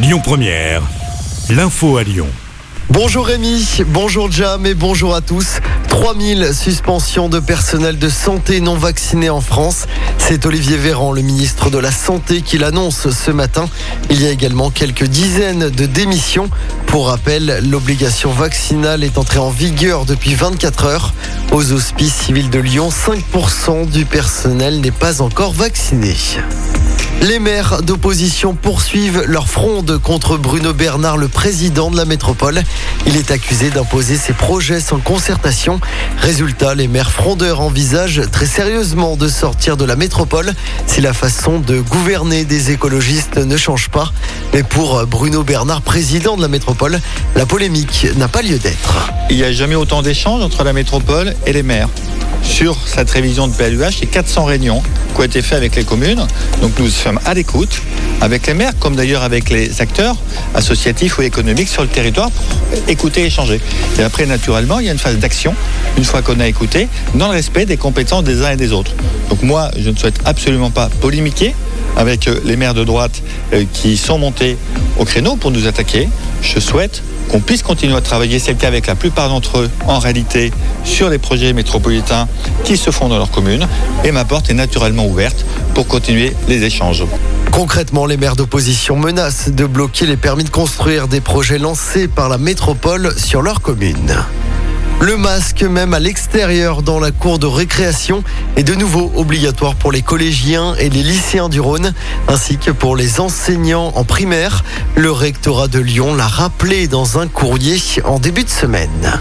Lyon Première, l'info à Lyon. Bonjour Rémi, bonjour Jam et bonjour à tous. 3000 suspensions de personnel de santé non vacciné en France. C'est Olivier Véran, le ministre de la Santé, qui l'annonce ce matin. Il y a également quelques dizaines de démissions. Pour rappel, l'obligation vaccinale est entrée en vigueur depuis 24 heures. Aux hospices civils de Lyon, 5% du personnel n'est pas encore vacciné. Les maires d'opposition poursuivent leur fronde contre Bruno Bernard, le président de la métropole. Il est accusé d'imposer ses projets sans concertation. Résultat, les maires frondeurs envisagent très sérieusement de sortir de la métropole si la façon de gouverner des écologistes ne change pas. Mais pour Bruno Bernard, président de la métropole, la polémique n'a pas lieu d'être. Il n'y a jamais autant d'échanges entre la métropole et les maires. Sur cette révision de PLUH, a 400 réunions qui ont été faites avec les communes. Donc nous sommes à l'écoute avec les maires, comme d'ailleurs avec les acteurs associatifs ou économiques sur le territoire pour écouter et échanger. Et après, naturellement, il y a une phase d'action, une fois qu'on a écouté, dans le respect des compétences des uns et des autres. Donc moi, je ne souhaite absolument pas polémiquer avec euh, les maires de droite euh, qui sont montés au créneau pour nous attaquer. Je souhaite qu'on puisse continuer à travailler, c'est le cas avec la plupart d'entre eux, en réalité, sur les projets métropolitains qui se font dans leur commune. Et ma porte est naturellement ouverte pour continuer les échanges. Concrètement, les maires d'opposition menacent de bloquer les permis de construire des projets lancés par la métropole sur leur commune. Le masque, même à l'extérieur dans la cour de récréation, est de nouveau obligatoire pour les collégiens et les lycéens du Rhône, ainsi que pour les enseignants en primaire. Le rectorat de Lyon l'a rappelé dans un courrier en début de semaine.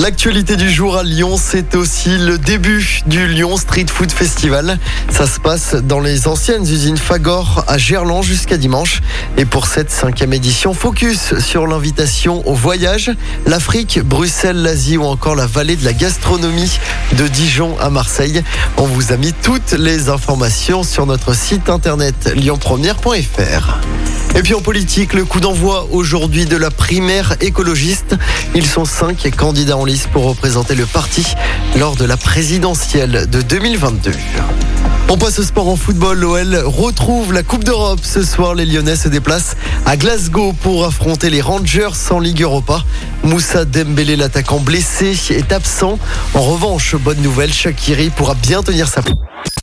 L'actualité du jour à Lyon, c'est aussi le début du Lyon Street Food Festival. Ça se passe dans les anciennes usines Fagor à Gerland jusqu'à dimanche. Et pour cette cinquième édition, focus sur l'invitation au voyage, l'Afrique, Bruxelles, l'Asie ou encore la vallée de la gastronomie de Dijon à Marseille. On vous a mis toutes les informations sur notre site internet lyonpremière.fr. Et puis en politique, le coup d'envoi aujourd'hui de la primaire écologiste. Ils sont cinq candidats en lice pour représenter le parti lors de la présidentielle de 2022. On passe au sport en football. L'OL retrouve la Coupe d'Europe. Ce soir, les Lyonnais se déplacent à Glasgow pour affronter les Rangers en Ligue Europa. Moussa Dembélé, l'attaquant blessé, est absent. En revanche, bonne nouvelle, Shakiri pourra bien tenir sa place.